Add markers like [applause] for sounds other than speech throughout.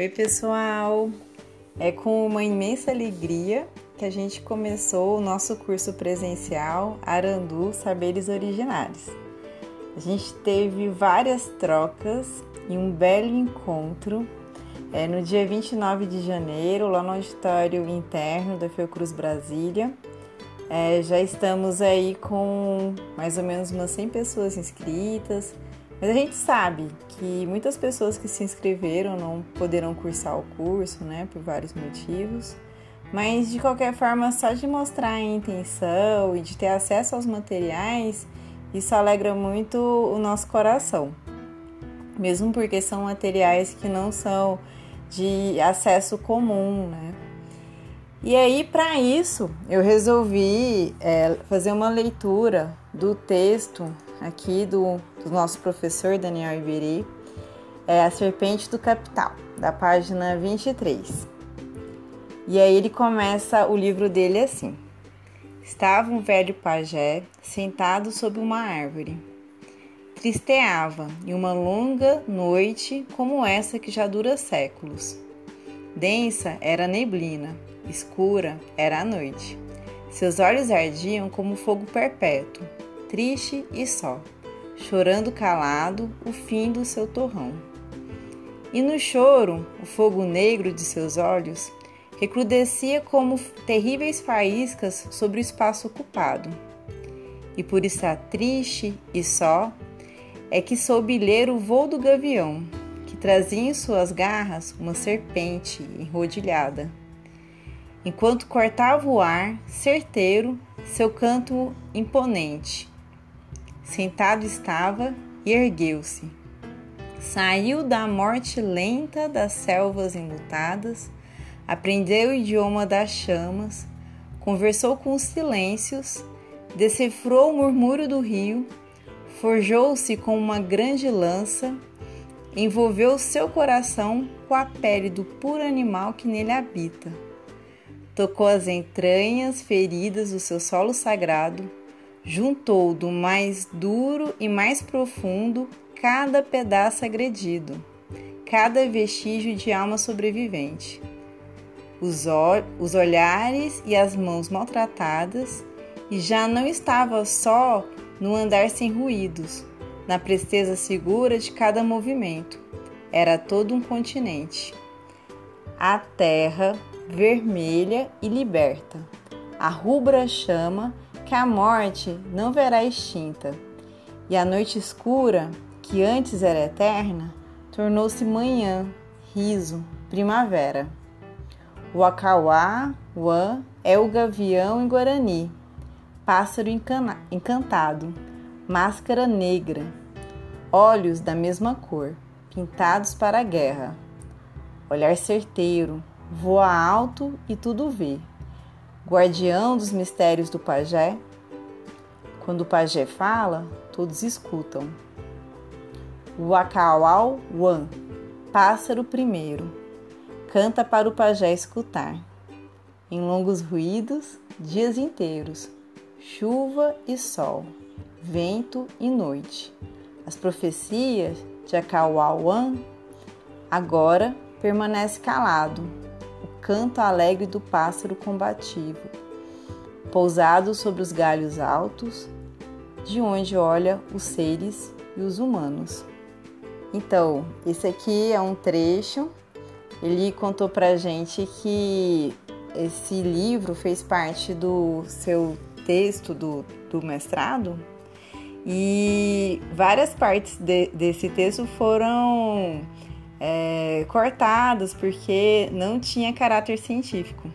Oi, pessoal! É com uma imensa alegria que a gente começou o nosso curso presencial Arandu Saberes Originários. A gente teve várias trocas e um belo encontro é, no dia 29 de janeiro, lá no auditório interno da Fiocruz Brasília. É, já estamos aí com mais ou menos umas 100 pessoas inscritas, mas a gente sabe que muitas pessoas que se inscreveram não poderão cursar o curso, né, por vários motivos. Mas de qualquer forma, só de mostrar a intenção e de ter acesso aos materiais, isso alegra muito o nosso coração. Mesmo porque são materiais que não são de acesso comum, né? E aí, para isso, eu resolvi é, fazer uma leitura do texto aqui do, do nosso professor Daniel Iberi, é A Serpente do Capital, da página 23. E aí ele começa o livro dele assim: Estava um velho pajé sentado sob uma árvore. Tristeava em uma longa noite como essa que já dura séculos. Densa era a neblina escura era a noite. Seus olhos ardiam como fogo perpétuo, triste e só, chorando calado o fim do seu torrão. E no choro, o fogo negro de seus olhos recrudescia como terríveis faíscas sobre o espaço ocupado. E por estar triste e só, é que soube ler o voo do gavião, que trazia em suas garras uma serpente enrodilhada enquanto cortava o ar, certeiro, seu canto imponente. Sentado estava e ergueu-se. Saiu da morte lenta das selvas enlutadas, aprendeu o idioma das chamas, conversou com os silêncios, decifrou o murmúrio do rio, forjou-se com uma grande lança, envolveu seu coração com a pele do puro animal que nele habita tocou as entranhas feridas do seu solo sagrado, juntou do mais duro e mais profundo cada pedaço agredido, cada vestígio de alma sobrevivente. Os, os olhares e as mãos maltratadas, e já não estava só no andar sem ruídos, na presteza segura de cada movimento. Era todo um continente. A terra vermelha e liberta. A rubra chama que a morte não verá extinta, e a noite escura, que antes era eterna, tornou-se manhã, riso, primavera. O acauá, wan, é o gavião em Guarani, pássaro encantado, máscara negra, olhos da mesma cor, pintados para a guerra, olhar certeiro, voa alto e tudo vê. Guardião dos mistérios do pajé. Quando o pajé fala, todos escutam. Wakawau Wan, pássaro primeiro, canta para o pajé escutar. Em longos ruídos, dias inteiros, chuva e sol, vento e noite. As profecias de Akawauan agora permanece calado, canto alegre do pássaro combativo, pousado sobre os galhos altos, de onde olha os seres e os humanos. Então, esse aqui é um trecho. Ele contou pra gente que esse livro fez parte do seu texto do, do mestrado e várias partes de, desse texto foram é, cortados porque não tinha caráter científico.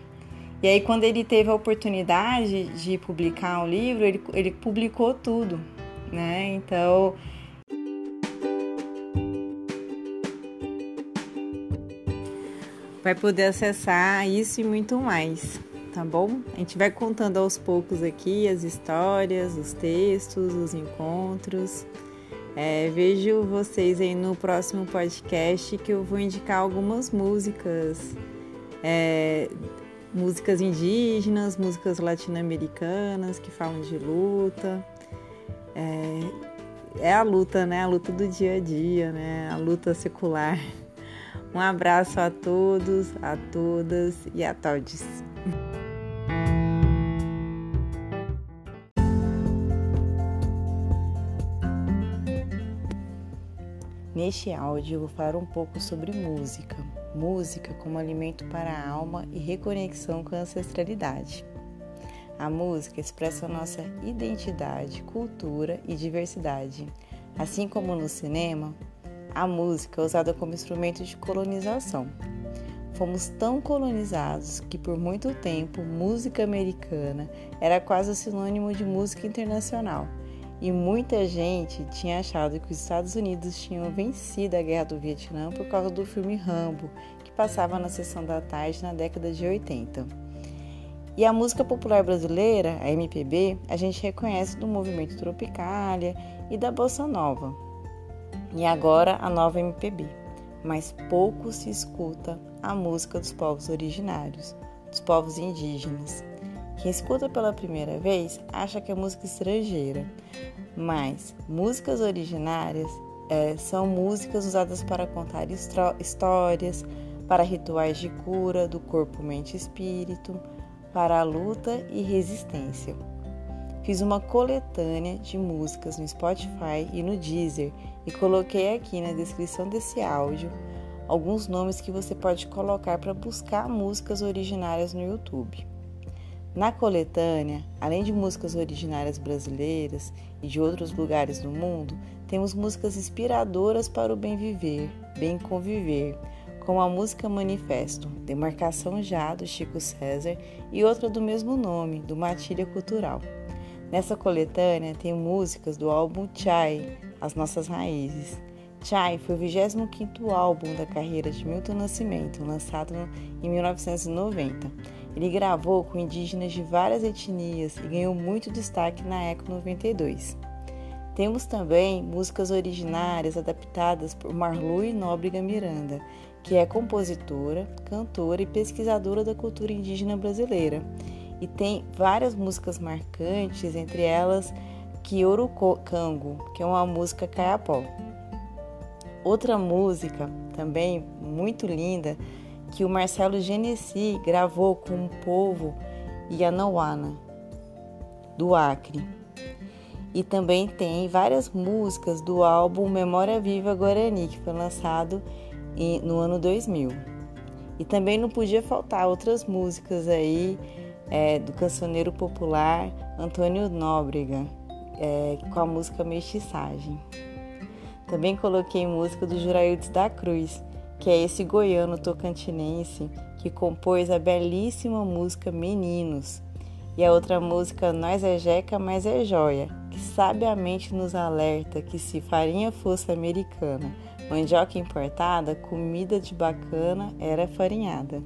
E aí, quando ele teve a oportunidade de publicar um livro, ele, ele publicou tudo, né? Então. Vai poder acessar isso e muito mais, tá bom? A gente vai contando aos poucos aqui as histórias, os textos, os encontros. É, vejo vocês aí no próximo podcast que eu vou indicar algumas músicas, é, músicas indígenas, músicas latino-americanas que falam de luta. É, é, a luta, né? A luta do dia a dia, né? A luta secular. [laughs] Um abraço a todos, a todas e a todos. Neste áudio eu vou falar um pouco sobre música. Música como alimento para a alma e reconexão com a ancestralidade. A música expressa nossa identidade, cultura e diversidade. Assim como no cinema, a música é usada como instrumento de colonização. Fomos tão colonizados que por muito tempo música americana era quase sinônimo de música internacional e muita gente tinha achado que os Estados Unidos tinham vencido a Guerra do Vietnã por causa do filme Rambo, que passava na sessão da tarde na década de 80. E a música popular brasileira, a MPB, a gente reconhece do movimento Tropicália e da Bossa Nova. E agora a nova MPB. Mas pouco se escuta a música dos povos originários, dos povos indígenas. Quem escuta pela primeira vez acha que é música estrangeira, mas músicas originárias é, são músicas usadas para contar histórias, para rituais de cura do corpo, mente e espírito, para a luta e resistência. Fiz uma coletânea de músicas no Spotify e no Deezer e coloquei aqui na descrição desse áudio alguns nomes que você pode colocar para buscar músicas originárias no YouTube. Na coletânea, além de músicas originárias brasileiras e de outros lugares do mundo, temos músicas inspiradoras para o bem viver, bem conviver, como a música Manifesto, Demarcação Já, do Chico César, e outra do mesmo nome, do Matilha Cultural. Nessa coletânea tem músicas do álbum Chai, As Nossas Raízes. Chai foi o 25º álbum da carreira de Milton Nascimento, lançado em 1990 ele gravou com indígenas de várias etnias e ganhou muito destaque na Eco 92. Temos também músicas originárias adaptadas por Marlui Nóbrega Miranda, que é compositora, cantora e pesquisadora da cultura indígena brasileira. E tem várias músicas marcantes, entre elas Cango, que é uma música caiapó. Outra música também muito linda que o Marcelo Genesi gravou com o povo Yanawana, do Acre. E também tem várias músicas do álbum Memória Viva Guarani, que foi lançado no ano 2000. E também não podia faltar outras músicas aí é, do cancioneiro popular Antônio Nóbrega, é, com a música Mestiçagem. Também coloquei música do Juraildes da Cruz, que é esse goiano tocantinense que compôs a belíssima música Meninos e a outra música Nós é Jeca, mas é Joia, que sabiamente nos alerta que se farinha fosse americana, mandioca importada, comida de bacana era farinhada.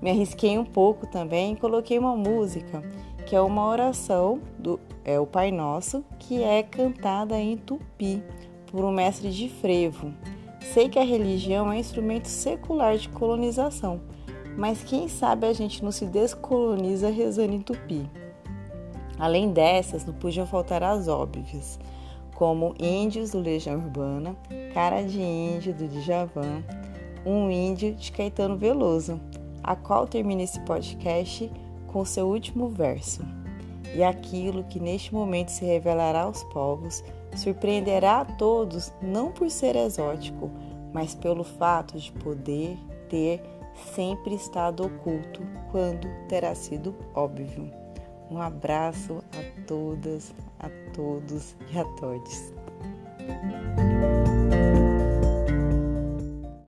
Me arrisquei um pouco também e coloquei uma música que é uma oração do é o Pai Nosso, que é cantada em tupi por um mestre de frevo Sei que a religião é instrumento secular de colonização, mas quem sabe a gente não se descoloniza rezando em tupi. Além dessas, não podiam faltar as óbvias, como Índios do Legião Urbana, Cara de Índio do Djavan, Um Índio de Caetano Veloso, a qual termina esse podcast com seu último verso. E aquilo que neste momento se revelará aos povos surpreenderá a todos não por ser exótico, mas pelo fato de poder ter sempre estado oculto quando terá sido óbvio. Um abraço a todas, a todos e a todos.